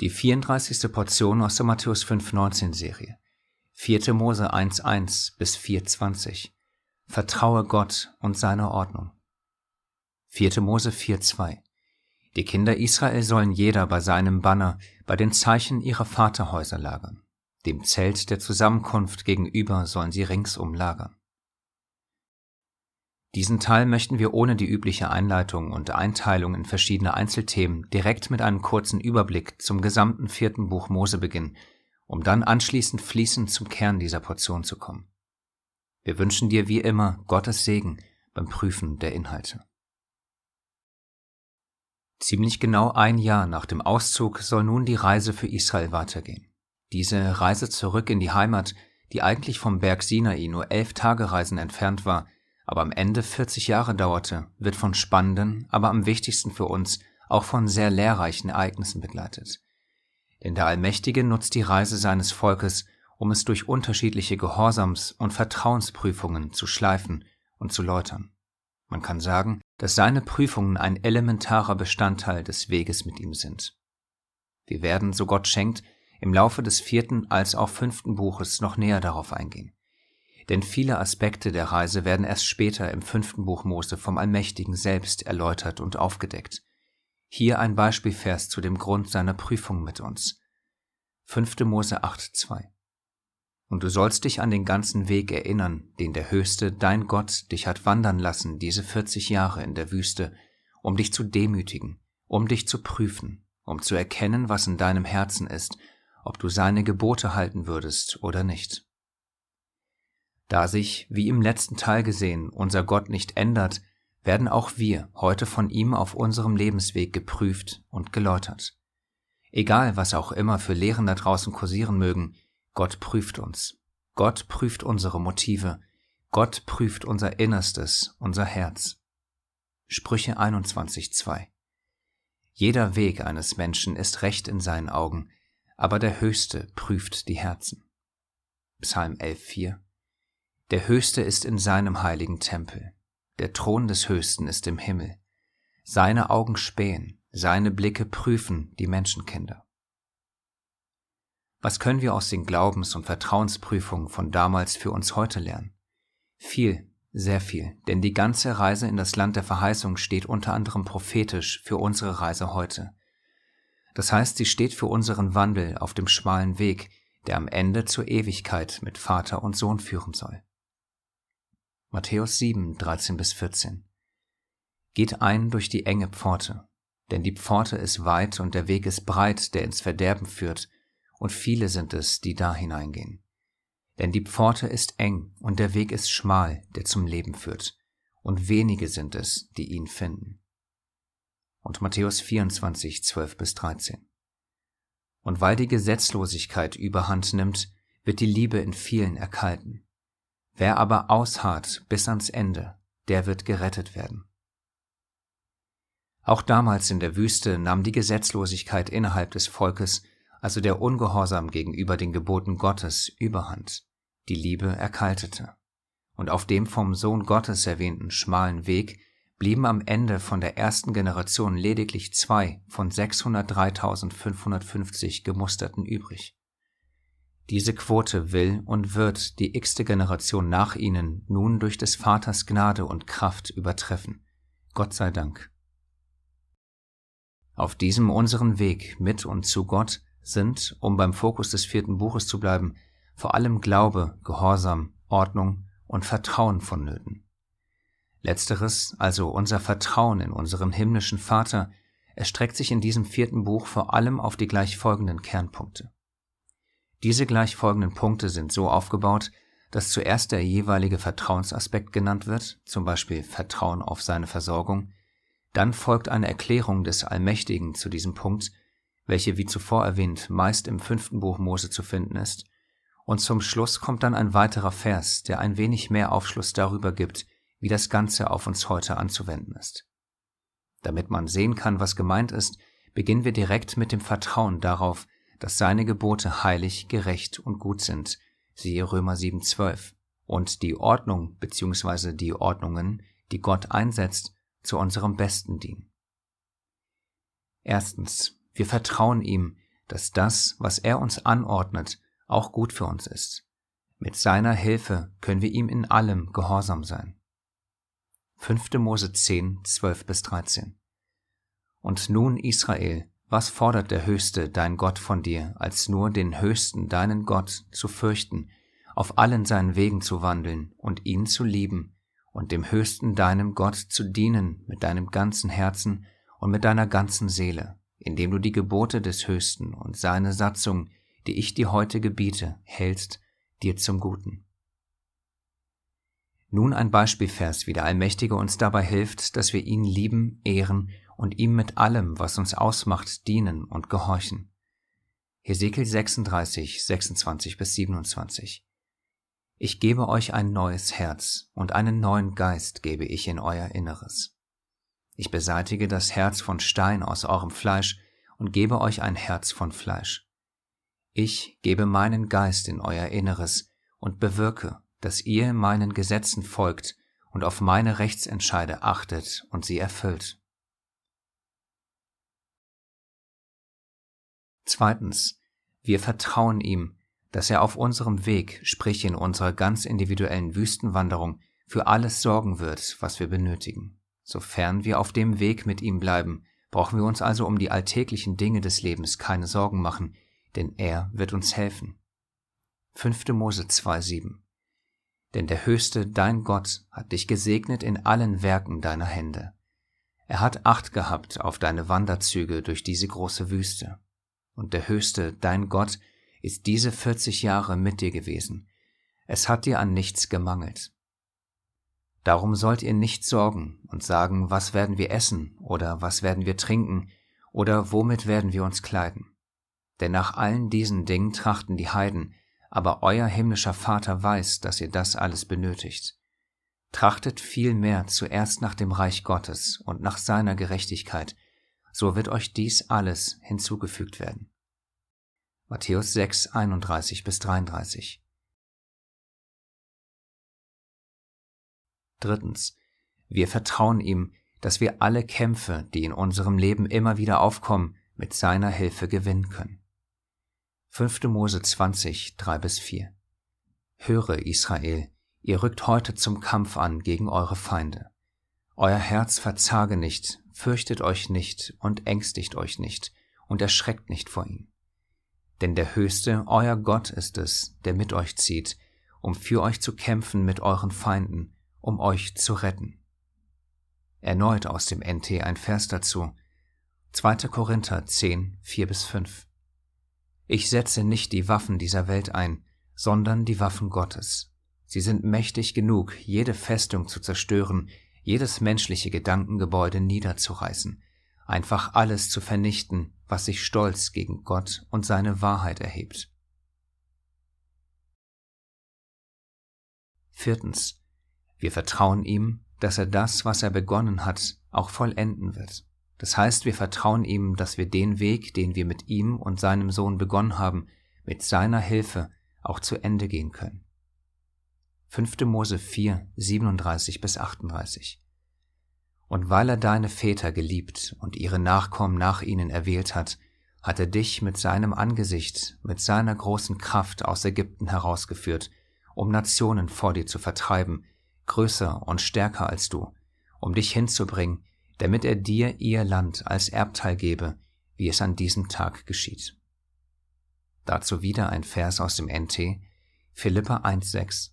Die 34. Portion aus der Matthäus 5,19 Serie. 4. Mose 1,1 bis 4,20. Vertraue Gott und seiner Ordnung. 4. Mose 4,2. Die Kinder Israel sollen jeder bei seinem Banner, bei den Zeichen ihrer Vaterhäuser lagern. Dem Zelt der Zusammenkunft gegenüber sollen sie ringsum lagern. Diesen Teil möchten wir ohne die übliche Einleitung und Einteilung in verschiedene Einzelthemen direkt mit einem kurzen Überblick zum gesamten vierten Buch Mose beginnen, um dann anschließend fließend zum Kern dieser Portion zu kommen. Wir wünschen dir wie immer Gottes Segen beim Prüfen der Inhalte. Ziemlich genau ein Jahr nach dem Auszug soll nun die Reise für Israel weitergehen. Diese Reise zurück in die Heimat, die eigentlich vom Berg Sinai nur elf Tagereisen entfernt war, aber am Ende 40 Jahre dauerte, wird von spannenden, aber am wichtigsten für uns auch von sehr lehrreichen Ereignissen begleitet. Denn der Allmächtige nutzt die Reise seines Volkes, um es durch unterschiedliche Gehorsams- und Vertrauensprüfungen zu schleifen und zu läutern. Man kann sagen, dass seine Prüfungen ein elementarer Bestandteil des Weges mit ihm sind. Wir werden, so Gott schenkt, im Laufe des vierten als auch fünften Buches noch näher darauf eingehen denn viele Aspekte der Reise werden erst später im fünften Buch Mose vom Allmächtigen selbst erläutert und aufgedeckt. Hier ein Beispielvers zu dem Grund seiner Prüfung mit uns. 5. Mose 8,2 Und du sollst dich an den ganzen Weg erinnern, den der Höchste, dein Gott, dich hat wandern lassen, diese 40 Jahre in der Wüste, um dich zu demütigen, um dich zu prüfen, um zu erkennen, was in deinem Herzen ist, ob du seine Gebote halten würdest oder nicht. Da sich, wie im letzten Teil gesehen, unser Gott nicht ändert, werden auch wir heute von ihm auf unserem Lebensweg geprüft und geläutert. Egal, was auch immer für Lehren da draußen kursieren mögen, Gott prüft uns. Gott prüft unsere Motive. Gott prüft unser Innerstes, unser Herz. Sprüche 21.2 Jeder Weg eines Menschen ist recht in seinen Augen, aber der Höchste prüft die Herzen. Psalm 11.4 der Höchste ist in seinem heiligen Tempel. Der Thron des Höchsten ist im Himmel. Seine Augen spähen, seine Blicke prüfen die Menschenkinder. Was können wir aus den Glaubens- und Vertrauensprüfungen von damals für uns heute lernen? Viel, sehr viel, denn die ganze Reise in das Land der Verheißung steht unter anderem prophetisch für unsere Reise heute. Das heißt, sie steht für unseren Wandel auf dem schmalen Weg, der am Ende zur Ewigkeit mit Vater und Sohn führen soll. Matthäus 7, 13 bis 14. Geht ein durch die enge Pforte, denn die Pforte ist weit und der Weg ist breit, der ins Verderben führt, und viele sind es, die da hineingehen. Denn die Pforte ist eng und der Weg ist schmal, der zum Leben führt, und wenige sind es, die ihn finden. Und Matthäus 24, 12 bis 13. Und weil die Gesetzlosigkeit überhand nimmt, wird die Liebe in vielen erkalten. Wer aber ausharrt bis ans Ende, der wird gerettet werden. Auch damals in der Wüste nahm die Gesetzlosigkeit innerhalb des Volkes, also der Ungehorsam gegenüber den Geboten Gottes, überhand. Die Liebe erkaltete. Und auf dem vom Sohn Gottes erwähnten schmalen Weg blieben am Ende von der ersten Generation lediglich zwei von 603.550 gemusterten übrig. Diese Quote will und wird die x-te Generation nach ihnen nun durch des Vaters Gnade und Kraft übertreffen. Gott sei Dank. Auf diesem unseren Weg mit und zu Gott sind, um beim Fokus des vierten Buches zu bleiben, vor allem Glaube, Gehorsam, Ordnung und Vertrauen vonnöten. Letzteres, also unser Vertrauen in unseren himmlischen Vater, erstreckt sich in diesem vierten Buch vor allem auf die gleich folgenden Kernpunkte. Diese gleich folgenden Punkte sind so aufgebaut, dass zuerst der jeweilige Vertrauensaspekt genannt wird, zum Beispiel Vertrauen auf seine Versorgung, dann folgt eine Erklärung des Allmächtigen zu diesem Punkt, welche wie zuvor erwähnt meist im fünften Buch Mose zu finden ist, und zum Schluss kommt dann ein weiterer Vers, der ein wenig mehr Aufschluss darüber gibt, wie das Ganze auf uns heute anzuwenden ist. Damit man sehen kann, was gemeint ist, beginnen wir direkt mit dem Vertrauen darauf, dass seine Gebote heilig, gerecht und gut sind, siehe Römer 7,12, und die Ordnung bzw. die Ordnungen, die Gott einsetzt, zu unserem Besten dienen. Erstens, wir vertrauen ihm, dass das, was er uns anordnet, auch gut für uns ist. Mit seiner Hilfe können wir ihm in allem gehorsam sein. 5. Mose 10, 12 bis 13. Und nun, Israel, was fordert der Höchste, dein Gott, von dir, als nur den Höchsten, deinen Gott, zu fürchten, auf allen seinen Wegen zu wandeln und ihn zu lieben und dem Höchsten, deinem Gott, zu dienen mit deinem ganzen Herzen und mit deiner ganzen Seele, indem du die Gebote des Höchsten und seine Satzung, die ich dir heute gebiete, hältst, dir zum Guten. Nun ein Beispielvers, wie der Allmächtige uns dabei hilft, dass wir ihn lieben, ehren und ihm mit allem, was uns ausmacht, dienen und gehorchen. Hesekiel 36, 26 bis 27. Ich gebe euch ein neues Herz und einen neuen Geist gebe ich in euer Inneres. Ich beseitige das Herz von Stein aus eurem Fleisch und gebe euch ein Herz von Fleisch. Ich gebe meinen Geist in euer Inneres und bewirke, dass ihr meinen Gesetzen folgt und auf meine Rechtsentscheide achtet und sie erfüllt. Zweitens, wir vertrauen ihm, dass er auf unserem Weg, sprich in unserer ganz individuellen Wüstenwanderung, für alles sorgen wird, was wir benötigen. Sofern wir auf dem Weg mit ihm bleiben, brauchen wir uns also um die alltäglichen Dinge des Lebens keine Sorgen machen, denn er wird uns helfen. 5. Mose 2,7 Denn der Höchste, dein Gott, hat dich gesegnet in allen Werken deiner Hände. Er hat Acht gehabt auf deine Wanderzüge durch diese große Wüste. Und der Höchste, dein Gott, ist diese 40 Jahre mit dir gewesen. Es hat dir an nichts gemangelt. Darum sollt ihr nicht sorgen und sagen, was werden wir essen oder was werden wir trinken oder womit werden wir uns kleiden. Denn nach allen diesen Dingen trachten die Heiden, aber euer himmlischer Vater weiß, dass ihr das alles benötigt. Trachtet vielmehr zuerst nach dem Reich Gottes und nach seiner Gerechtigkeit, so wird euch dies alles hinzugefügt werden. Matthäus 6, 31 bis 33. Drittens. Wir vertrauen ihm, dass wir alle Kämpfe, die in unserem Leben immer wieder aufkommen, mit seiner Hilfe gewinnen können. 5. Mose 20, 3 bis 4. Höre, Israel, ihr rückt heute zum Kampf an gegen eure Feinde. Euer Herz verzage nicht, fürchtet euch nicht und ängstigt euch nicht und erschreckt nicht vor ihm. Denn der Höchste, euer Gott ist es, der mit euch zieht, um für euch zu kämpfen mit euren Feinden, um euch zu retten. Erneut aus dem NT ein Vers dazu. 2. Korinther 10, 4 bis 5. Ich setze nicht die Waffen dieser Welt ein, sondern die Waffen Gottes. Sie sind mächtig genug, jede Festung zu zerstören, jedes menschliche Gedankengebäude niederzureißen, einfach alles zu vernichten, was sich stolz gegen Gott und seine Wahrheit erhebt. Viertens. Wir vertrauen ihm, dass er das, was er begonnen hat, auch vollenden wird. Das heißt, wir vertrauen ihm, dass wir den Weg, den wir mit ihm und seinem Sohn begonnen haben, mit seiner Hilfe auch zu Ende gehen können. 5. Mose 4, 37 bis 38. Und weil er deine Väter geliebt und ihre Nachkommen nach ihnen erwählt hat, hat er dich mit seinem Angesicht, mit seiner großen Kraft aus Ägypten herausgeführt, um Nationen vor dir zu vertreiben, größer und stärker als du, um dich hinzubringen damit er dir ihr Land als Erbteil gebe, wie es an diesem Tag geschieht. Dazu wieder ein Vers aus dem NT, Philippa 1,6.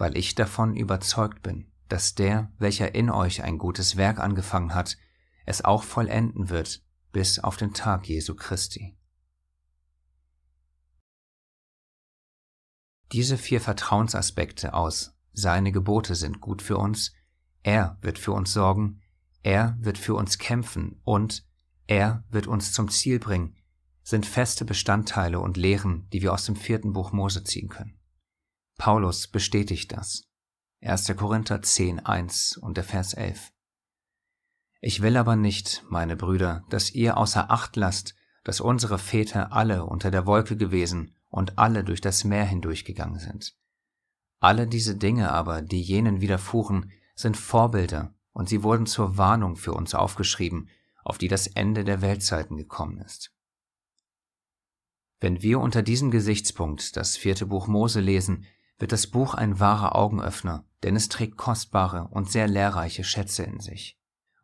Weil ich davon überzeugt bin, dass der, welcher in euch ein gutes Werk angefangen hat, es auch vollenden wird bis auf den Tag Jesu Christi. Diese vier Vertrauensaspekte aus Seine Gebote sind gut für uns, er wird für uns sorgen, er wird für uns kämpfen und er wird uns zum Ziel bringen, sind feste Bestandteile und Lehren, die wir aus dem vierten Buch Mose ziehen können. Paulus bestätigt das. 1. Korinther 10, 1 und der Vers 11. Ich will aber nicht, meine Brüder, dass ihr außer Acht lasst, dass unsere Väter alle unter der Wolke gewesen und alle durch das Meer hindurchgegangen sind. Alle diese Dinge aber, die jenen widerfuhren, sind Vorbilder, und sie wurden zur Warnung für uns aufgeschrieben, auf die das Ende der Weltzeiten gekommen ist. Wenn wir unter diesem Gesichtspunkt das vierte Buch Mose lesen, wird das Buch ein wahrer Augenöffner, denn es trägt kostbare und sehr lehrreiche Schätze in sich.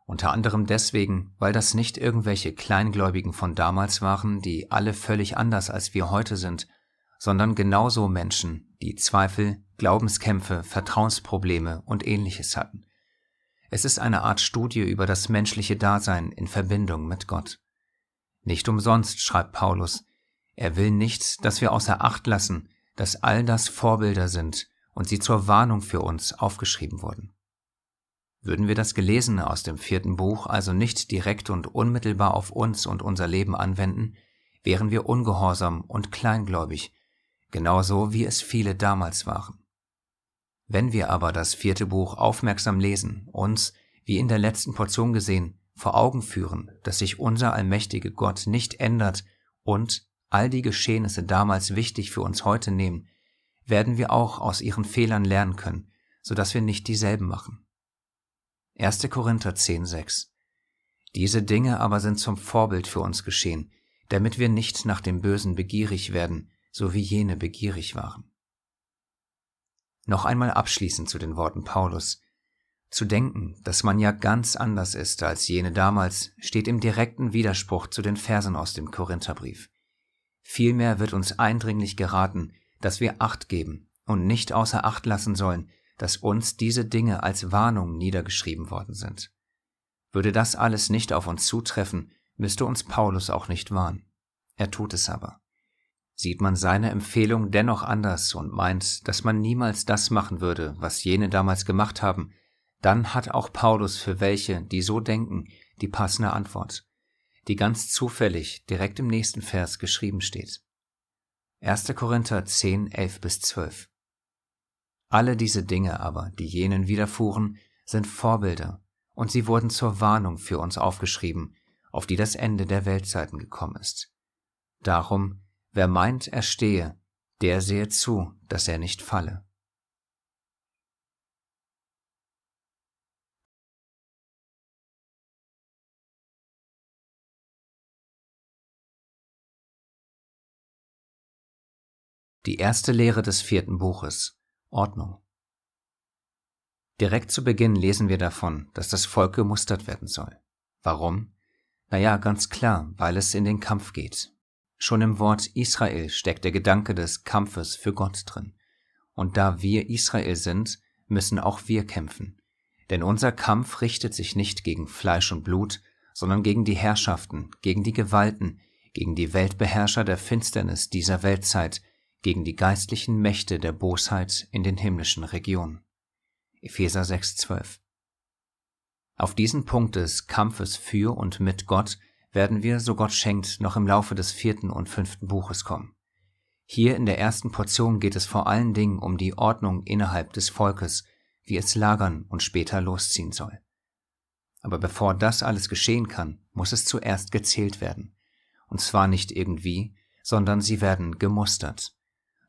Unter anderem deswegen, weil das nicht irgendwelche Kleingläubigen von damals waren, die alle völlig anders als wir heute sind, sondern genauso Menschen, die Zweifel, Glaubenskämpfe, Vertrauensprobleme und ähnliches hatten. Es ist eine Art Studie über das menschliche Dasein in Verbindung mit Gott. Nicht umsonst schreibt Paulus, er will nicht, dass wir außer Acht lassen, dass all das Vorbilder sind und sie zur Warnung für uns aufgeschrieben wurden. Würden wir das Gelesene aus dem vierten Buch also nicht direkt und unmittelbar auf uns und unser Leben anwenden, wären wir ungehorsam und kleingläubig, genauso wie es viele damals waren. Wenn wir aber das vierte Buch aufmerksam lesen, uns, wie in der letzten Portion gesehen, vor Augen führen, dass sich unser allmächtige Gott nicht ändert und all die Geschehnisse damals wichtig für uns heute nehmen, werden wir auch aus ihren Fehlern lernen können, so dass wir nicht dieselben machen. 1. Korinther 10,6 Diese Dinge aber sind zum Vorbild für uns geschehen, damit wir nicht nach dem Bösen begierig werden, so wie jene begierig waren. Noch einmal abschließend zu den Worten Paulus. Zu denken, dass man ja ganz anders ist als jene damals, steht im direkten Widerspruch zu den Versen aus dem Korintherbrief. Vielmehr wird uns eindringlich geraten, dass wir Acht geben und nicht außer Acht lassen sollen, dass uns diese Dinge als Warnung niedergeschrieben worden sind. Würde das alles nicht auf uns zutreffen, müsste uns Paulus auch nicht warnen. Er tut es aber. Sieht man seine Empfehlung dennoch anders und meint, dass man niemals das machen würde, was jene damals gemacht haben, dann hat auch Paulus für welche, die so denken, die passende Antwort die ganz zufällig direkt im nächsten Vers geschrieben steht. 1. Korinther 10, 11 bis 12. Alle diese Dinge aber, die jenen widerfuhren, sind Vorbilder, und sie wurden zur Warnung für uns aufgeschrieben, auf die das Ende der Weltzeiten gekommen ist. Darum, wer meint, er stehe, der sehe zu, dass er nicht falle. Die erste Lehre des vierten Buches Ordnung. Direkt zu Beginn lesen wir davon, dass das Volk gemustert werden soll. Warum? Naja, ganz klar, weil es in den Kampf geht. Schon im Wort Israel steckt der Gedanke des Kampfes für Gott drin. Und da wir Israel sind, müssen auch wir kämpfen. Denn unser Kampf richtet sich nicht gegen Fleisch und Blut, sondern gegen die Herrschaften, gegen die Gewalten, gegen die Weltbeherrscher der Finsternis dieser Weltzeit, gegen die geistlichen Mächte der Bosheit in den himmlischen Regionen. Epheser 6,12 Auf diesen Punkt des Kampfes für und mit Gott werden wir, so Gott schenkt, noch im Laufe des vierten und fünften Buches kommen. Hier in der ersten Portion geht es vor allen Dingen um die Ordnung innerhalb des Volkes, wie es lagern und später losziehen soll. Aber bevor das alles geschehen kann, muss es zuerst gezählt werden. Und zwar nicht irgendwie, sondern sie werden gemustert.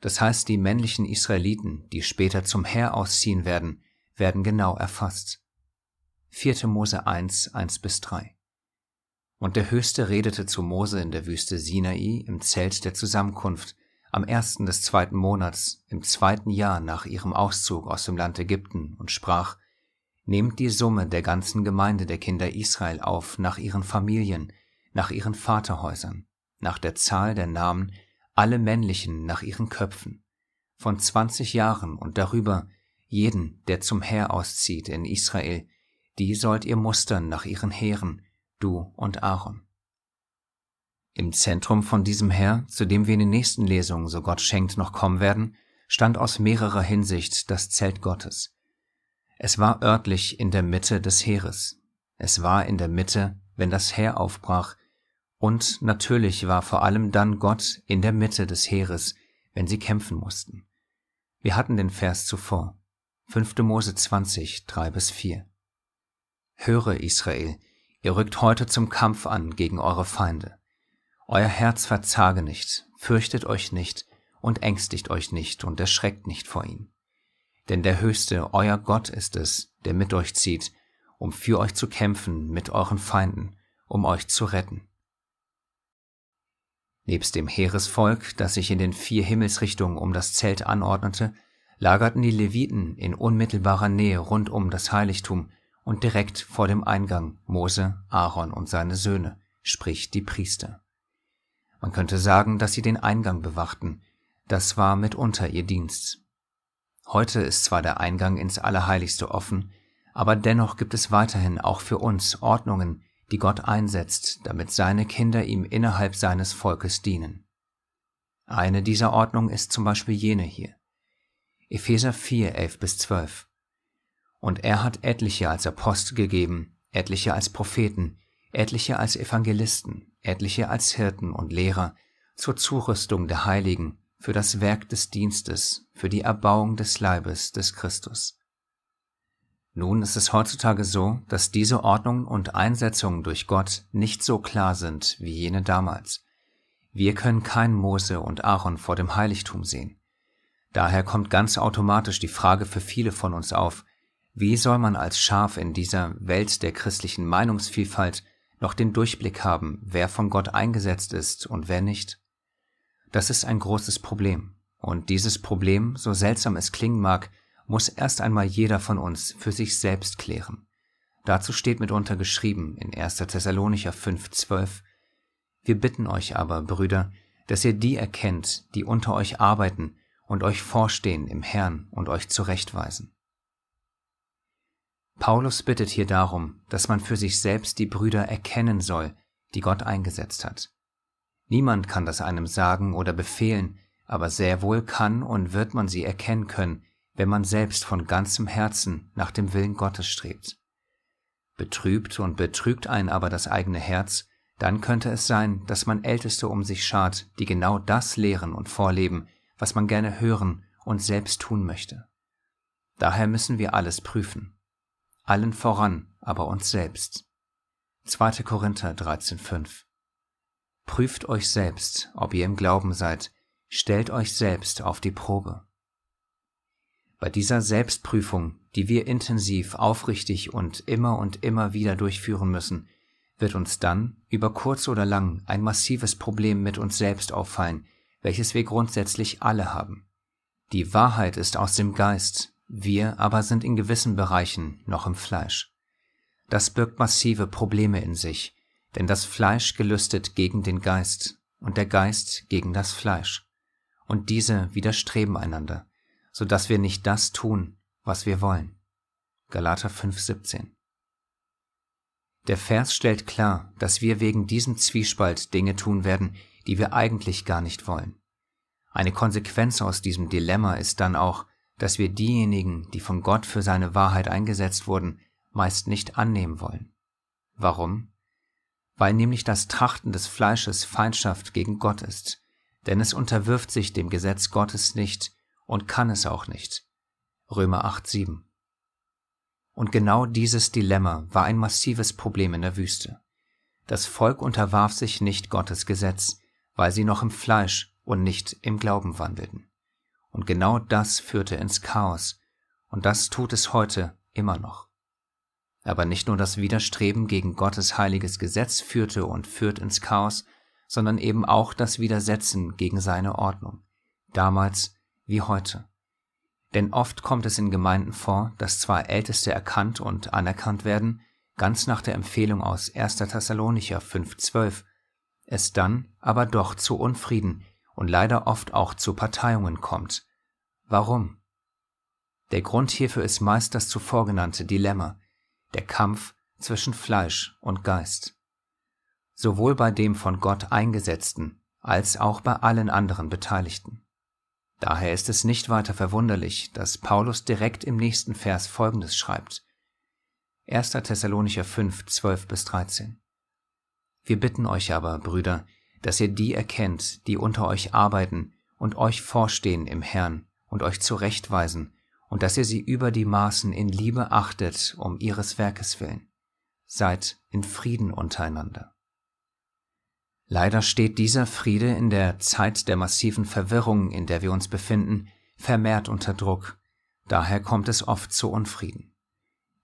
Das heißt, die männlichen Israeliten, die später zum Heer ausziehen werden, werden genau erfasst. 4. Mose 1, 1 bis 3. Und der Höchste redete zu Mose in der Wüste Sinai im Zelt der Zusammenkunft am ersten des zweiten Monats im zweiten Jahr nach ihrem Auszug aus dem Land Ägypten und sprach, Nehmt die Summe der ganzen Gemeinde der Kinder Israel auf nach ihren Familien, nach ihren Vaterhäusern, nach der Zahl der Namen alle männlichen nach ihren Köpfen, von zwanzig Jahren und darüber jeden, der zum Heer auszieht in Israel, die sollt ihr mustern nach ihren Heeren, du und Aaron. Im Zentrum von diesem Heer, zu dem wir in den nächsten Lesungen, so Gott schenkt, noch kommen werden, stand aus mehrerer Hinsicht das Zelt Gottes. Es war örtlich in der Mitte des Heeres. Es war in der Mitte, wenn das Heer aufbrach, und natürlich war vor allem dann Gott in der Mitte des Heeres, wenn sie kämpfen mussten. Wir hatten den Vers zuvor. 5. Mose 20, 3 bis 4. Höre, Israel, ihr rückt heute zum Kampf an gegen eure Feinde. Euer Herz verzage nicht, fürchtet euch nicht und ängstigt euch nicht und erschreckt nicht vor ihm. Denn der Höchste, euer Gott ist es, der mit euch zieht, um für euch zu kämpfen mit euren Feinden, um euch zu retten. Nebst dem Heeresvolk, das sich in den vier Himmelsrichtungen um das Zelt anordnete, lagerten die Leviten in unmittelbarer Nähe rund um das Heiligtum und direkt vor dem Eingang Mose, Aaron und seine Söhne, sprich die Priester. Man könnte sagen, dass sie den Eingang bewachten, das war mitunter ihr Dienst. Heute ist zwar der Eingang ins Allerheiligste offen, aber dennoch gibt es weiterhin auch für uns Ordnungen, die Gott einsetzt, damit seine Kinder ihm innerhalb seines Volkes dienen. Eine dieser Ordnungen ist zum Beispiel jene hier. Epheser 4, 11 bis 12. Und er hat etliche als Apostel gegeben, etliche als Propheten, etliche als Evangelisten, etliche als Hirten und Lehrer, zur Zurüstung der Heiligen, für das Werk des Dienstes, für die Erbauung des Leibes des Christus. Nun ist es heutzutage so, dass diese Ordnungen und Einsetzungen durch Gott nicht so klar sind wie jene damals. Wir können kein Mose und Aaron vor dem Heiligtum sehen. Daher kommt ganz automatisch die Frage für viele von uns auf, wie soll man als Schaf in dieser Welt der christlichen Meinungsvielfalt noch den Durchblick haben, wer von Gott eingesetzt ist und wer nicht? Das ist ein großes Problem. Und dieses Problem, so seltsam es klingen mag, muss erst einmal jeder von uns für sich selbst klären. Dazu steht mitunter geschrieben in 1. Thessalonicher 5,12 Wir bitten euch aber, Brüder, dass ihr die erkennt, die unter euch arbeiten und euch vorstehen im Herrn und euch zurechtweisen. Paulus bittet hier darum, dass man für sich selbst die Brüder erkennen soll, die Gott eingesetzt hat. Niemand kann das einem sagen oder befehlen, aber sehr wohl kann und wird man sie erkennen können, wenn man selbst von ganzem Herzen nach dem Willen Gottes strebt. Betrübt und betrügt einen aber das eigene Herz, dann könnte es sein, dass man Älteste um sich schart, die genau das lehren und vorleben, was man gerne hören und selbst tun möchte. Daher müssen wir alles prüfen. Allen voran aber uns selbst. 2. Korinther 13,5 Prüft euch selbst, ob ihr im Glauben seid, stellt euch selbst auf die Probe. Bei dieser Selbstprüfung, die wir intensiv, aufrichtig und immer und immer wieder durchführen müssen, wird uns dann, über kurz oder lang, ein massives Problem mit uns selbst auffallen, welches wir grundsätzlich alle haben. Die Wahrheit ist aus dem Geist, wir aber sind in gewissen Bereichen noch im Fleisch. Das birgt massive Probleme in sich, denn das Fleisch gelüstet gegen den Geist und der Geist gegen das Fleisch. Und diese widerstreben einander, so dass wir nicht das tun, was wir wollen. Galater 5,17 Der Vers stellt klar, dass wir wegen diesem Zwiespalt Dinge tun werden, die wir eigentlich gar nicht wollen. Eine Konsequenz aus diesem Dilemma ist dann auch, dass wir diejenigen, die von Gott für seine Wahrheit eingesetzt wurden, meist nicht annehmen wollen. Warum? weil nämlich das Trachten des Fleisches Feindschaft gegen Gott ist, denn es unterwirft sich dem Gesetz Gottes nicht und kann es auch nicht. Römer 8,7 Und genau dieses Dilemma war ein massives Problem in der Wüste. Das Volk unterwarf sich nicht Gottes Gesetz, weil sie noch im Fleisch und nicht im Glauben wandelten. Und genau das führte ins Chaos, und das tut es heute immer noch. Aber nicht nur das Widerstreben gegen Gottes heiliges Gesetz führte und führt ins Chaos, sondern eben auch das Widersetzen gegen seine Ordnung, damals wie heute. Denn oft kommt es in Gemeinden vor, dass zwar Älteste erkannt und anerkannt werden, ganz nach der Empfehlung aus 1. Thessalonicher 5,12, es dann aber doch zu Unfrieden und leider oft auch zu Parteiungen kommt. Warum? Der Grund hierfür ist meist das zuvor genannte Dilemma, der Kampf zwischen Fleisch und Geist. Sowohl bei dem von Gott eingesetzten als auch bei allen anderen Beteiligten. Daher ist es nicht weiter verwunderlich, dass Paulus direkt im nächsten Vers Folgendes schreibt. 1. Thessalonicher 5, 12 bis 13. Wir bitten euch aber, Brüder, dass ihr die erkennt, die unter euch arbeiten und euch vorstehen im Herrn und euch zurechtweisen und dass ihr sie über die Maßen in Liebe achtet um ihres Werkes willen. Seid in Frieden untereinander. Leider steht dieser Friede in der Zeit der massiven Verwirrung, in der wir uns befinden, vermehrt unter Druck. Daher kommt es oft zu Unfrieden.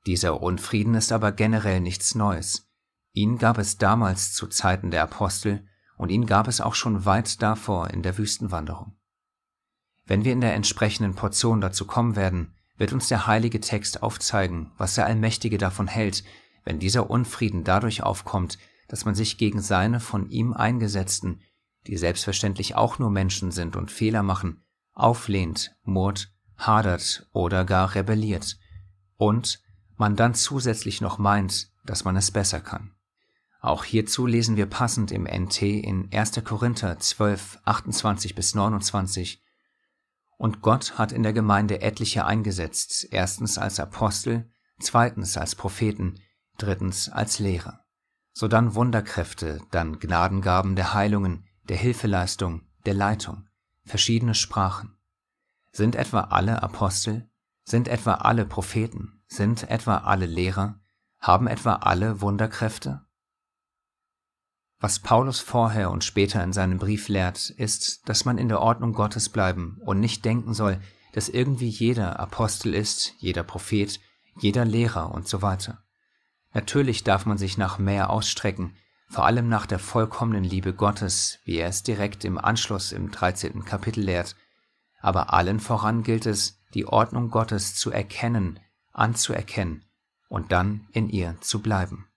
Dieser Unfrieden ist aber generell nichts Neues. Ihn gab es damals zu Zeiten der Apostel und ihn gab es auch schon weit davor in der Wüstenwanderung. Wenn wir in der entsprechenden Portion dazu kommen werden, wird uns der heilige Text aufzeigen, was der Allmächtige davon hält, wenn dieser Unfrieden dadurch aufkommt, dass man sich gegen seine von ihm eingesetzten, die selbstverständlich auch nur Menschen sind und Fehler machen, auflehnt, murrt, hadert oder gar rebelliert, und man dann zusätzlich noch meint, dass man es besser kann. Auch hierzu lesen wir passend im NT in 1. Korinther 12, 28 bis 29 und Gott hat in der Gemeinde etliche eingesetzt, erstens als Apostel, zweitens als Propheten, drittens als Lehrer. Sodann Wunderkräfte, dann Gnadengaben der Heilungen, der Hilfeleistung, der Leitung, verschiedene Sprachen. Sind etwa alle Apostel? Sind etwa alle Propheten? Sind etwa alle Lehrer? Haben etwa alle Wunderkräfte? Was Paulus vorher und später in seinem Brief lehrt, ist, dass man in der Ordnung Gottes bleiben und nicht denken soll, dass irgendwie jeder Apostel ist, jeder Prophet, jeder Lehrer und so weiter. Natürlich darf man sich nach mehr ausstrecken, vor allem nach der vollkommenen Liebe Gottes, wie er es direkt im Anschluss im 13. Kapitel lehrt, aber allen voran gilt es, die Ordnung Gottes zu erkennen, anzuerkennen und dann in ihr zu bleiben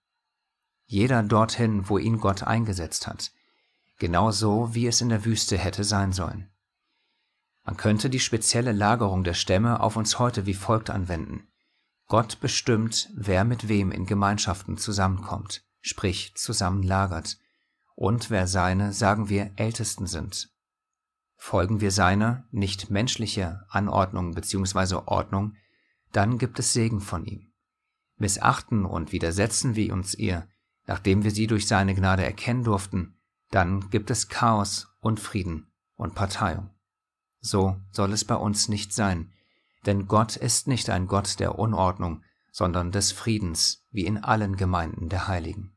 jeder dorthin, wo ihn Gott eingesetzt hat, genauso wie es in der Wüste hätte sein sollen. Man könnte die spezielle Lagerung der Stämme auf uns heute wie folgt anwenden. Gott bestimmt, wer mit wem in Gemeinschaften zusammenkommt, sprich zusammenlagert, und wer seine, sagen wir, Ältesten sind. Folgen wir seiner, nicht menschlicher Anordnung bzw. Ordnung, dann gibt es Segen von ihm. Missachten und widersetzen wir uns ihr, Nachdem wir sie durch seine Gnade erkennen durften, dann gibt es Chaos, Unfrieden und Parteiung. So soll es bei uns nicht sein, denn Gott ist nicht ein Gott der Unordnung, sondern des Friedens, wie in allen Gemeinden der Heiligen.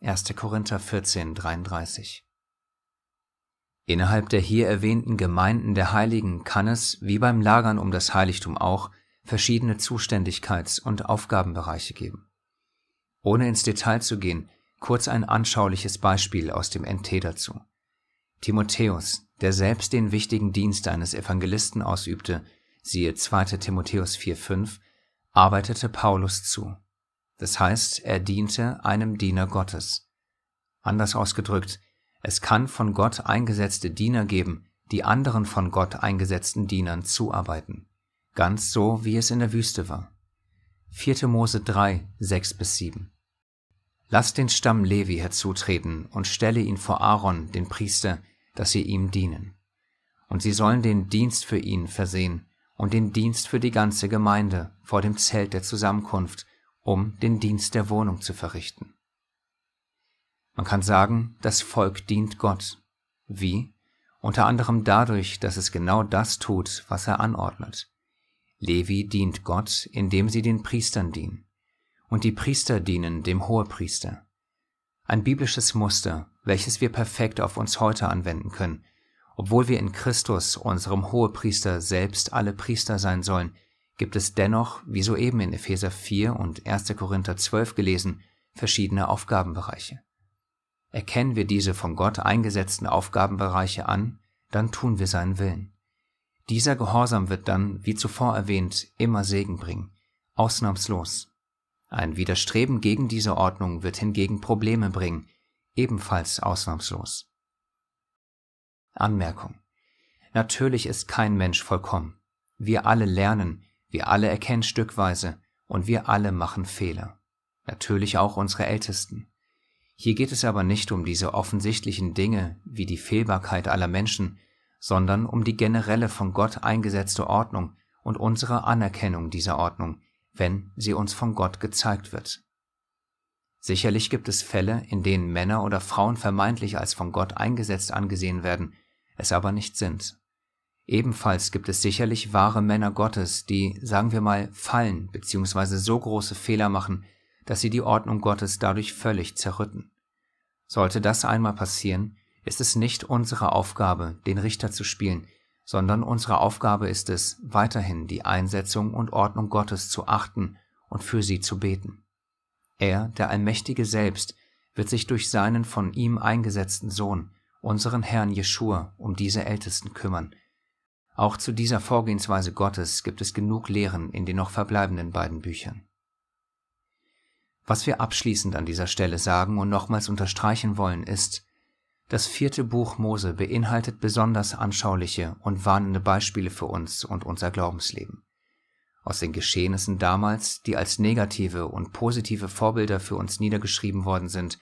1. Korinther 14, 33 Innerhalb der hier erwähnten Gemeinden der Heiligen kann es, wie beim Lagern um das Heiligtum auch, verschiedene Zuständigkeits- und Aufgabenbereiche geben. Ohne ins Detail zu gehen, kurz ein anschauliches Beispiel aus dem NT dazu. Timotheus, der selbst den wichtigen Dienst eines Evangelisten ausübte, siehe 2. Timotheus 4,5, arbeitete Paulus zu. Das heißt, er diente einem Diener Gottes. Anders ausgedrückt, es kann von Gott eingesetzte Diener geben, die anderen von Gott eingesetzten Dienern zuarbeiten. Ganz so, wie es in der Wüste war. 4. Mose 3, 6 bis 7. Lass den Stamm Levi herzutreten und stelle ihn vor Aaron, den Priester, dass sie ihm dienen. Und sie sollen den Dienst für ihn versehen und den Dienst für die ganze Gemeinde vor dem Zelt der Zusammenkunft, um den Dienst der Wohnung zu verrichten. Man kann sagen, das Volk dient Gott. Wie? Unter anderem dadurch, dass es genau das tut, was er anordnet. Levi dient Gott, indem sie den Priestern dienen. Und die Priester dienen dem Hohepriester. Ein biblisches Muster, welches wir perfekt auf uns heute anwenden können, obwohl wir in Christus, unserem Hohepriester, selbst alle Priester sein sollen, gibt es dennoch, wie soeben in Epheser 4 und 1. Korinther 12 gelesen, verschiedene Aufgabenbereiche. Erkennen wir diese von Gott eingesetzten Aufgabenbereiche an, dann tun wir seinen Willen. Dieser Gehorsam wird dann, wie zuvor erwähnt, immer Segen bringen, ausnahmslos. Ein Widerstreben gegen diese Ordnung wird hingegen Probleme bringen, ebenfalls ausnahmslos. Anmerkung. Natürlich ist kein Mensch vollkommen. Wir alle lernen, wir alle erkennen stückweise und wir alle machen Fehler. Natürlich auch unsere Ältesten. Hier geht es aber nicht um diese offensichtlichen Dinge wie die Fehlbarkeit aller Menschen, sondern um die generelle von Gott eingesetzte Ordnung und unsere Anerkennung dieser Ordnung, wenn sie uns von Gott gezeigt wird. Sicherlich gibt es Fälle, in denen Männer oder Frauen vermeintlich als von Gott eingesetzt angesehen werden, es aber nicht sind. Ebenfalls gibt es sicherlich wahre Männer Gottes, die, sagen wir mal, fallen bzw. so große Fehler machen, dass sie die Ordnung Gottes dadurch völlig zerrütten. Sollte das einmal passieren, ist es nicht unsere Aufgabe, den Richter zu spielen, sondern unsere Aufgabe ist es, weiterhin die Einsetzung und Ordnung Gottes zu achten und für sie zu beten. Er, der Allmächtige selbst, wird sich durch seinen von ihm eingesetzten Sohn, unseren Herrn Jeschua, um diese Ältesten kümmern. Auch zu dieser Vorgehensweise Gottes gibt es genug Lehren in den noch verbleibenden beiden Büchern. Was wir abschließend an dieser Stelle sagen und nochmals unterstreichen wollen, ist, das vierte Buch Mose beinhaltet besonders anschauliche und warnende Beispiele für uns und unser Glaubensleben. Aus den Geschehnissen damals, die als negative und positive Vorbilder für uns niedergeschrieben worden sind,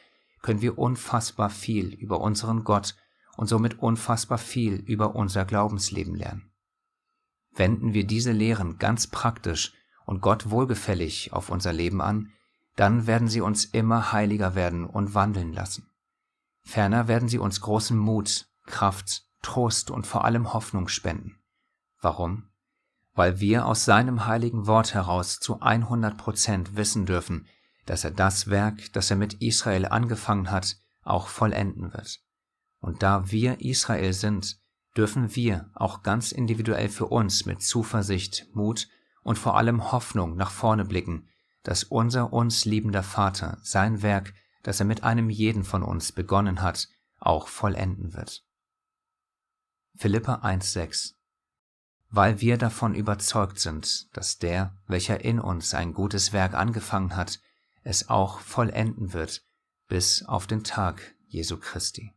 können wir unfassbar viel über unseren Gott und somit unfassbar viel über unser Glaubensleben lernen. Wenden wir diese Lehren ganz praktisch und Gott wohlgefällig auf unser Leben an, dann werden sie uns immer heiliger werden und wandeln lassen. Ferner werden sie uns großen Mut, Kraft, Trost und vor allem Hoffnung spenden. Warum? Weil wir aus seinem heiligen Wort heraus zu 100 Prozent wissen dürfen, dass er das Werk, das er mit Israel angefangen hat, auch vollenden wird. Und da wir Israel sind, dürfen wir auch ganz individuell für uns mit Zuversicht, Mut und vor allem Hoffnung nach vorne blicken, dass unser uns liebender Vater sein Werk das er mit einem jeden von uns begonnen hat, auch vollenden wird. Philippa 1,6 Weil wir davon überzeugt sind, dass der, welcher in uns ein gutes Werk angefangen hat, es auch vollenden wird, bis auf den Tag Jesu Christi.